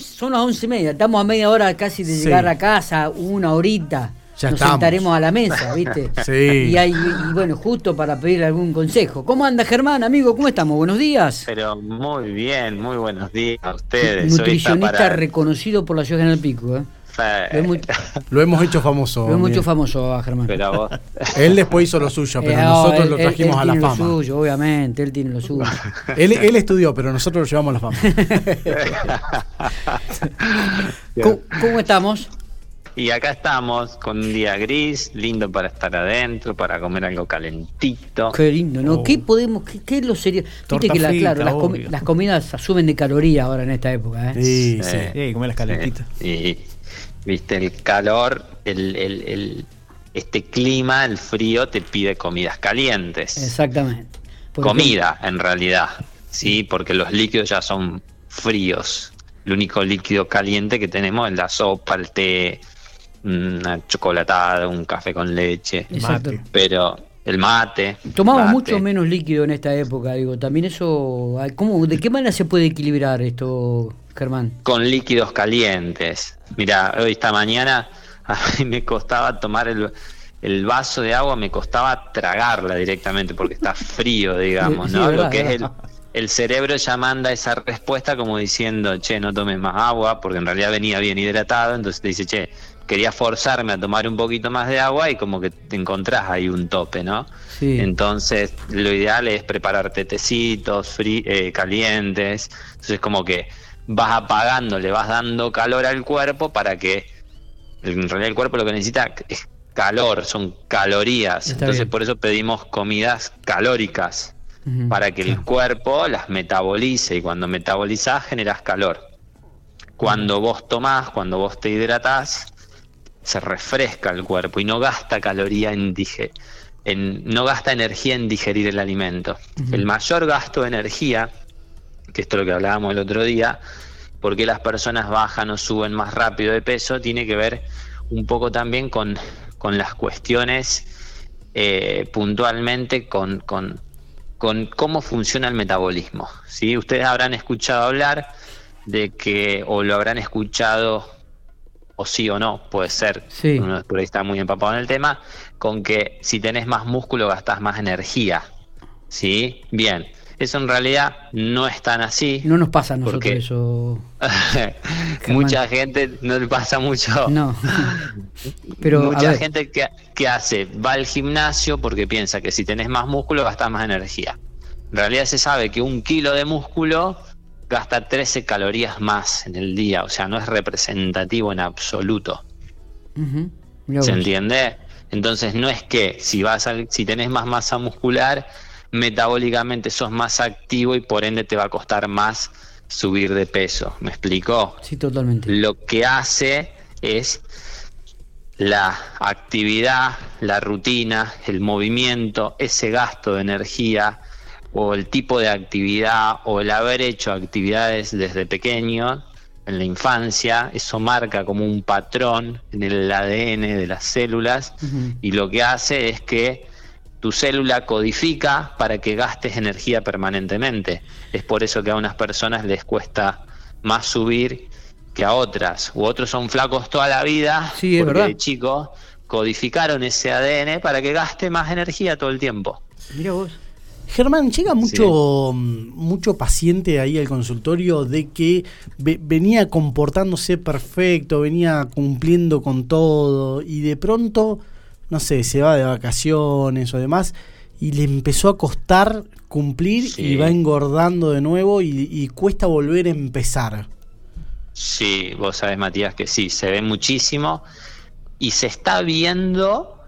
son las once y media, estamos a media hora casi de llegar a casa, una horita. Ya Nos estamos. sentaremos a la mesa, ¿viste? Sí. Y, hay, y bueno, justo para pedir algún consejo. ¿Cómo anda Germán, amigo? ¿Cómo estamos? Buenos días. Pero muy bien, muy buenos días a ustedes. Nutricionista para- reconocido por la ciudad del Pico, ¿eh? Lo hemos, Lo hemos hecho famoso. lo hemos hecho famoso a Germán. Pero vos, Él después hizo lo suyo, pero Eh, no, nosotros él- lo trajimos él a la tiene fama. Lo suyo, obviamente, él tiene lo suyo. Él, él estudió, pero nosotros lo llevamos a la fama. ¿Cómo, cómo estamos? y acá estamos con un día gris, lindo para estar adentro, para comer algo calentito. Qué lindo, ¿no? Oh. ¿Qué podemos, qué, qué es lo serio? Viste que la- frita, claro, las, comidas asumen de calorías ahora en esta época, ¿eh? Sí, sí. Eh, Sí, comer las calentitas. Y viste el calor, el, el- el- este clima, el frío te pide comidas calientes. Exactamente. Comida, en realidad. Sí, porque los líquidos ya son fríos. El único líquido caliente que tenemos es la sopa, el té, una chocolatada, un café con leche. Exacto. Mate. Pero el mate. Tomamos mate. mucho menos líquido en esta época, digo. También eso. ¿cómo, ¿De qué manera se puede equilibrar esto, Germán? con líquidos calientes. Mira, hoy esta mañana a mí me costaba tomar el, el vaso de agua, me costaba tragarla directamente porque está frío, digamos, Sí, ¿no? verdad, Lo que es el, el cerebro ya manda esa respuesta como diciendo, che, no tomes más agua, porque en realidad venía bien hidratado, entonces te dice, che, quería forzarme a tomar un poquito más de agua y como que te encontrás ahí un tope, ¿no? Sí. Entonces, lo ideal es prepararte tecitos frí- eh, calientes. Entonces, como que vas apagando, le vas dando calor al cuerpo para que en realidad el cuerpo lo que necesita es calor, son calorías. Está Entonces, bien. por eso pedimos comidas calóricas para que el cuerpo las metabolice y cuando metabolizás generas calor. Cuando vos tomás, cuando vos te hidratás, se refresca el cuerpo y no gasta caloría en dije- en no gasta energía en digerir el alimento. El mayor gasto de energía, que esto es lo que hablábamos el otro día, porque las personas bajan o suben más rápido de peso, tiene que ver un poco también con, con las cuestiones eh, puntualmente con, con, con cómo funciona el metabolismo. ¿sí? Ustedes habrán escuchado hablar de que, o lo habrán escuchado, o sí o no, puede ser, Sí. uno por ahí está muy empapado en el tema, con que si tenés más músculo gastás más energía. ¿Sí? Bien. Eso en realidad no es tan así. No nos pasa a nosotros Porque- eso. Mucha gente no le pasa mucho. No. Pero, Mucha gente que, que hace, va al gimnasio porque piensa que si tenés más músculo gastas más energía. En realidad se sabe que un kilo de músculo gasta 13 calorías más en el día, o sea, no es representativo en absoluto. ¿Se entiende? Entonces no es que si vas al- si tenés más masa muscular, metabólicamente sos más activo y por ende te va a costar más subir de peso. ¿Me explicó? Sí, totalmente. lo que hace es la actividad, la rutina, el movimiento, ese gasto de energía o el tipo de actividad o el haber hecho actividades desde pequeño en la infancia, eso marca como un patrón en el ADN de las células y lo que hace es que tu célula codifica para que gastes energía permanentemente. Es por eso que a unas personas les cuesta más subir que a otras, u otros son flacos toda la vida, Sí, es porque verdad. de chicos codificaron ese ADN para que gaste más energía todo el tiempo. Mirá vos. Germán, llega mucho, mucho paciente ahí al consultorio de que ve- venía comportándose perfecto, venía cumpliendo con todo y de pronto, no sé, se va de vacaciones o demás y le empezó a costar cumplir Sí. y va engordando de nuevo y, y cuesta volver a empezar. Sí, vos sabés, Matías, que sí, se ve muchísimo y se está viendo.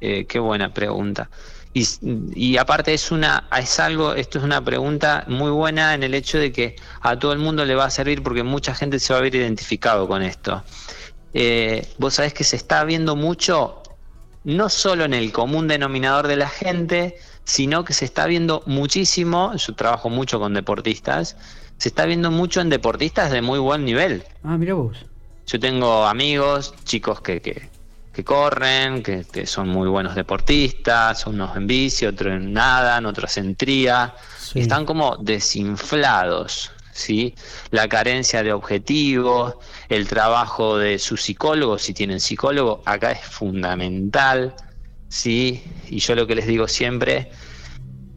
eh, qué buena pregunta. Y aparte es una, es algo, esto es una pregunta muy buena en el hecho de que a todo el mundo le va a servir porque mucha gente se va a ver identificado con esto. Eh, vos sabés que se está viendo mucho, no solo en el común denominador de la gente, sino que se está viendo muchísimo, yo trabajo mucho con deportistas, se está viendo mucho en deportistas de muy buen nivel. Ah, mira vos. Yo tengo amigos, chicos que, que, que corren, que, que son muy buenos deportistas, unos en bici, otros en nada, otros en tría, Sí. están como desinflados, ¿sí? La carencia de objetivos, el trabajo de su psicólogo, si tienen psicólogo, acá es fundamental, ¿sí? Y yo lo que les digo siempre,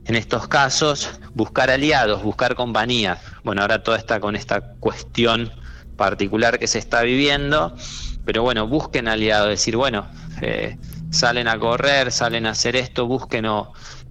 en estos casos, buscar aliados, buscar compañía. Bueno, ahora todo está con esta cuestión particular que se está viviendo, pero bueno, busquen aliados, decir, bueno, eh, salen a correr, salen a hacer esto, busquen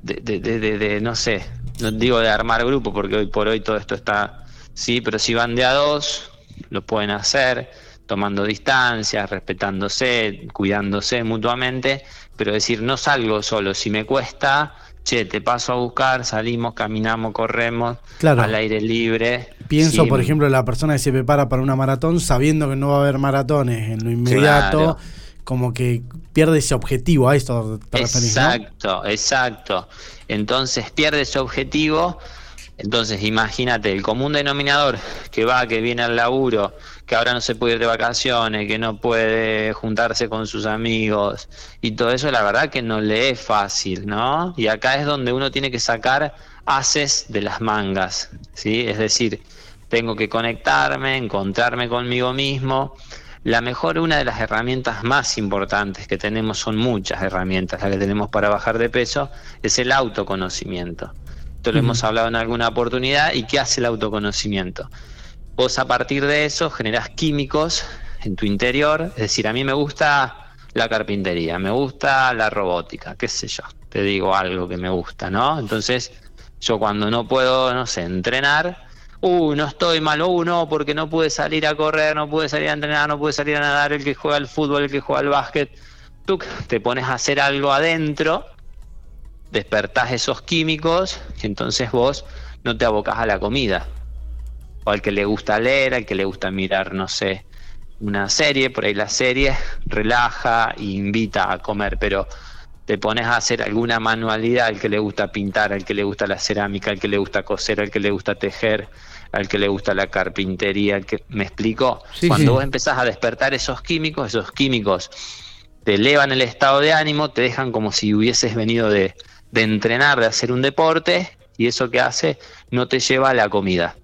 de, de, de, de, no sé, no digo de armar grupo porque hoy por hoy todo esto está, sí, pero si van de a dos, lo pueden hacer tomando distancias, respetándose, cuidándose mutuamente, pero decir, no salgo solo, si me cuesta, che, te paso a buscar, salimos, caminamos, corremos, al aire libre. Pienso, por ejemplo, la persona que se prepara para una maratón sabiendo que no va a haber maratones en lo inmediato como que pierde ese objetivo, a esto te Exacto, exacto. Entonces pierde ese objetivo. Entonces imagínate, el común denominador que va, que viene al laburo, que ahora no se puede ir de vacaciones, que no puede juntarse con sus amigos y todo eso, la verdad que no le es fácil, ¿no? Y acá es donde uno tiene que sacar haces de las mangas, ¿sí? Es decir, tengo que conectarme, encontrarme conmigo mismo, la mejor, una de las herramientas más importantes que tenemos, son muchas herramientas las que tenemos para bajar de peso, es el autoconocimiento. Esto lo hemos hablado en alguna oportunidad. ¿Y qué hace el autoconocimiento? Vos a partir de eso generás químicos en tu interior, es decir, a mí me gusta la carpintería, me gusta la robótica, qué sé yo, te digo algo que me gusta, ¿no? Entonces, yo cuando no puedo, no sé, entrenar, uy, no estoy mal, uy, no, porque no pude salir a correr, no pude salir a entrenar, no pude salir a nadar, el que juega al fútbol, el que juega al básquet, tú te pones a hacer algo adentro, despertás esos químicos y entonces vos no te abocás a la comida. O al que le gusta leer, al que le gusta mirar, no sé, una serie, por ahí la serie relaja e invita a comer, pero te pones a hacer alguna manualidad, al que le gusta pintar, al que le gusta la cerámica, al que le gusta coser, al que le gusta tejer, al que le gusta la carpintería, que me explico. Cuando vos empezás a despertar esos químicos, esos químicos te elevan el estado de ánimo, te dejan como si hubieses venido de, de entrenar, de hacer un deporte, y eso que hace no te lleva a la comida.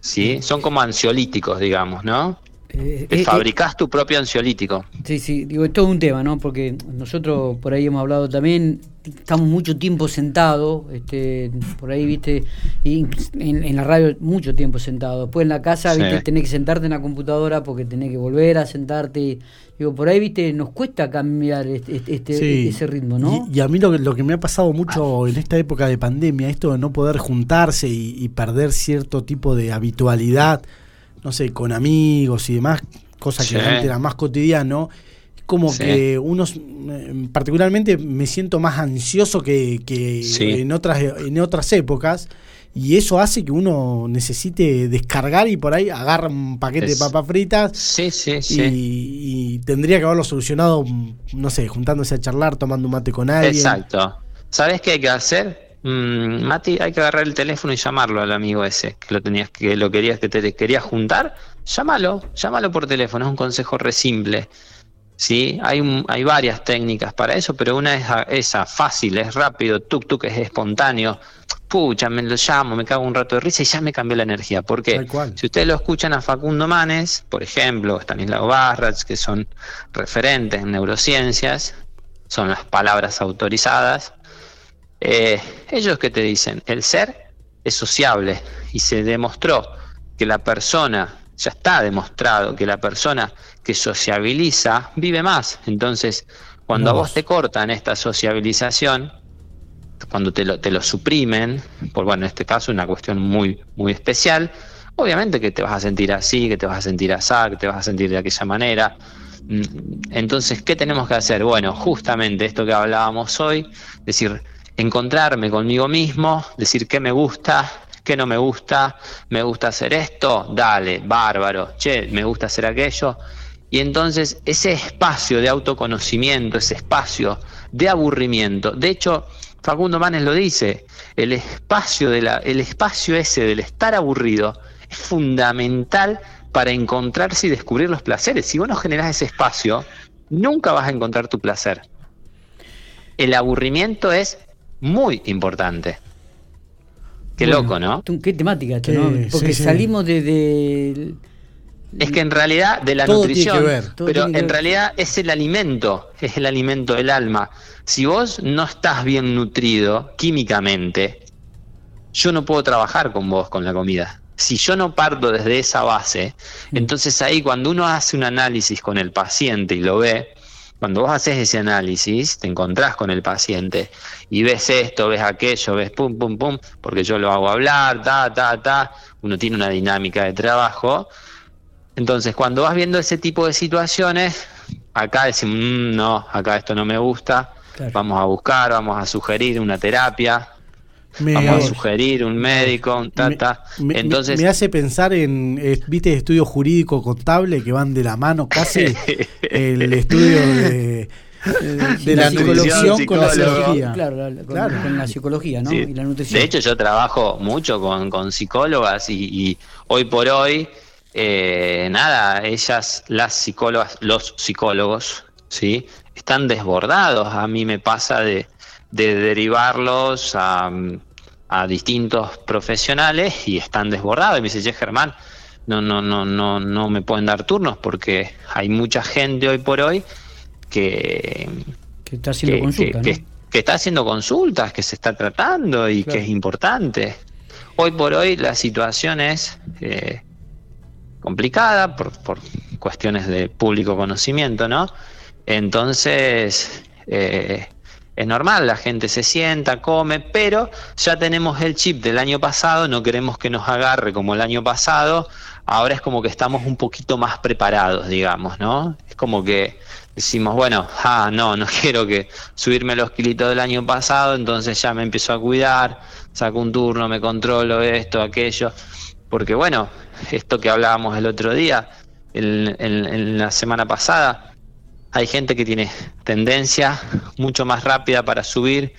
¿Sí? Son como ansiolíticos, digamos, ¿no? Eh, eh, fabricás tu propio ansiolítico. Sí, sí, digo, es todo un tema, ¿no? Porque nosotros por ahí hemos hablado también, estamos mucho tiempo sentados, este, por ahí, viste, y en, la radio mucho tiempo sentado. Después en la casa, viste, tenés que sentarte en la computadora porque tenés que volver a sentarte. Digo, por ahí, viste, nos cuesta cambiar este, este ese ritmo, ¿no? Y, a mí lo que, lo que me ha pasado mucho en esta época de pandemia, esto de no poder juntarse y perder cierto tipo de habitualidad no sé, con amigos y demás, cosa que antes era más cotidiano, como que unos, eh, particularmente me siento más ansioso que, en, otras, en otras épocas. Y eso hace que uno necesite descargar y por ahí agarra un paquete de papas fritas. Sí, sí, sí. Y, tendría que haberlo solucionado, no sé, juntándose a charlar, tomando un mate con alguien. Exacto. ¿Sabes qué hay que hacer? Mm, Mati, hay que agarrar el teléfono y llamarlo al amigo ese, que lo tenías que lo querías que te querías juntar, llámalo, llámalo por teléfono, es un consejo re simple. ¿sí? Hay, hay varias técnicas para eso, pero una es esa, fácil, es rápido, tuk tuk es espontáneo. Pucha, me lo llamo, me cago un rato de risa y ya me cambió la energía. ¿Por qué? Si ustedes lo escuchan a Facundo Manes, por ejemplo, Stanislao Barrats, que son referentes en neurociencias, son las palabras autorizadas, eh, ellos que te dicen, el ser es sociable y se demostró que la persona, ya está demostrado que la persona que sociabiliza vive más. Entonces, cuando a vos te cortan esta sociabilización, cuando te lo, te lo suprimen, por bueno, en este caso una cuestión muy, muy especial, obviamente que te vas a sentir así, que te vas a sentir así, que te vas a sentir de aquella manera. Mm, entonces, ¿qué tenemos que hacer? Bueno, justamente esto que hablábamos hoy, decir, encontrarme conmigo mismo, decir qué me gusta, qué no me gusta, me gusta hacer esto, dale, bárbaro, che, me gusta hacer aquello. Y entonces ese espacio de autoconocimiento, ese espacio de aburrimiento, de hecho, Facundo Manes lo dice, el espacio, de la, el espacio ese del estar aburrido es fundamental para encontrarse y descubrir los placeres. Si vos no generás ese espacio, nunca vas a encontrar tu placer. El aburrimiento es muy importante. Qué loco, ¿no? Qué temática. Porque salimos de, Es que en realidad de la nutrición, pero en realidad es el alimento, es el alimento del alma. Si vos no estás bien nutrido químicamente, yo no puedo trabajar con vos con la comida. Si yo no parto desde esa base, mm. entonces ahí cuando uno hace un análisis con el paciente y lo ve, cuando vos haces ese análisis, te encontrás con el paciente y ves esto, ves aquello, ves pum, pum, pum, porque yo lo hago hablar, ta, ta, ta, uno tiene una dinámica de trabajo. Entonces, cuando vas viendo ese tipo de situaciones, acá decimos, mm, no, acá esto no me gusta, vamos a buscar, vamos a sugerir una terapia, me, vamos a sugerir un médico, un tata. Me, Entonces, me hace pensar en, eh, viste, estudio jurídico contable que van de la mano casi el estudio de, de, la, nutrición con la psicología. Claro, con, la psicología, ¿no? Y la nutrición. De hecho, yo trabajo mucho con, con psicólogas y, hoy por hoy, eh, nada, ellas, las psicólogas, los psicólogos, ¿sí? Están desbordados. A mí me pasa de, de derivarlos a a distintos profesionales y están desbordados. Y me dice, che, Germán, no, no, no, no, no me pueden dar turnos porque hay mucha gente hoy por hoy que, que está haciendo consultas. Que, está haciendo consultas, que se está tratando y que es importante. Hoy por hoy la situación es eh, complicada por, por cuestiones de público conocimiento, ¿no? Entonces, eh, es normal, la gente se sienta, come, pero ya tenemos el chip del año pasado, no queremos que nos agarre como el año pasado, ahora es como que estamos un poquito más preparados, digamos, ¿no? Es como que decimos, bueno, ah, no, no quiero que subirme los kilitos del año pasado, entonces ya me empiezo a cuidar, saco un turno, me controlo esto, aquello, porque bueno, esto que hablábamos el otro día, en la semana pasada, hay gente que tiene tendencia mucho más rápida para subir,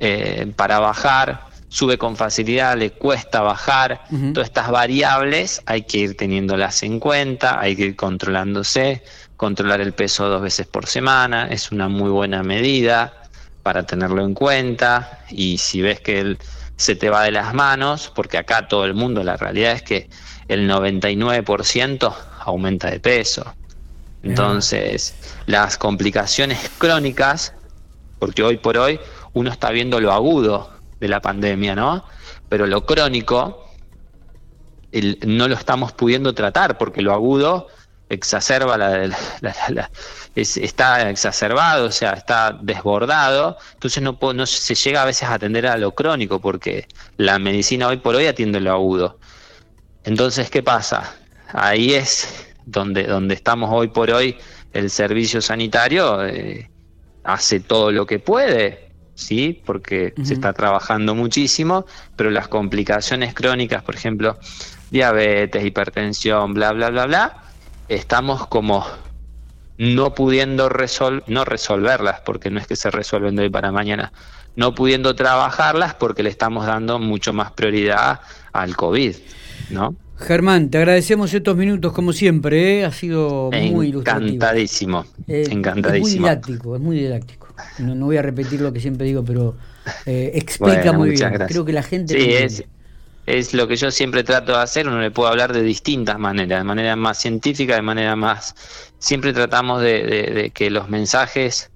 eh, para bajar, sube con facilidad, le cuesta bajar. Todas estas variables hay que ir teniéndolas en cuenta, hay que ir controlándose, controlar el peso dos veces por semana, es una muy buena medida para tenerlo en cuenta y si ves que se te va de las manos, porque acá todo el mundo, la realidad es que el 99% aumenta de peso. Entonces, las complicaciones crónicas, porque hoy por hoy uno está viendo lo agudo de la pandemia, ¿no? Pero lo crónico no lo estamos pudiendo tratar porque lo agudo exacerba la, está exacerbado, o sea, está desbordado, entonces no, no se llega a veces a atender a lo crónico porque la medicina hoy por hoy atiende lo agudo. Entonces, ¿qué pasa? Ahí es donde, donde estamos hoy por hoy, el servicio sanitario eh, hace todo lo que puede, ¿sí? Porque se está trabajando muchísimo, pero las complicaciones crónicas, por ejemplo, diabetes, hipertensión, bla, bla, bla, bla, estamos como no pudiendo resol no resolverlas, porque no es que se resuelven de hoy para mañana, no pudiendo trabajarlas porque le estamos dando mucho más prioridad al COVID, ¿no? Germán, te agradecemos estos minutos como siempre, ¿eh? ha sido muy ilustrativo. Encantadísimo, eh, encantadísimo. Es muy didáctico, es muy didáctico. No, voy a repetir lo que siempre digo, pero eh, explica muy bien. Creo que la gente... Sí, es, es lo que yo siempre trato de hacer, uno le puede hablar de distintas maneras, de manera más científica, de manera más... Siempre tratamos de, que los mensajes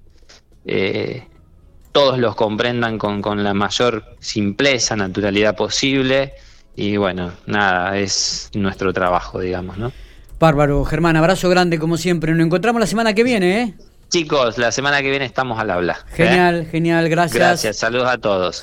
todos los comprendan con, con la mayor simpleza, naturalidad posible y bueno, nada, es nuestro trabajo, digamos, ¿no? Bárbaro, Germán, abrazo grande como siempre. Nos encontramos la semana que viene, ¿eh? Chicos, la semana que viene estamos al habla. Genial, genial, gracias. Gracias, saludos a todos.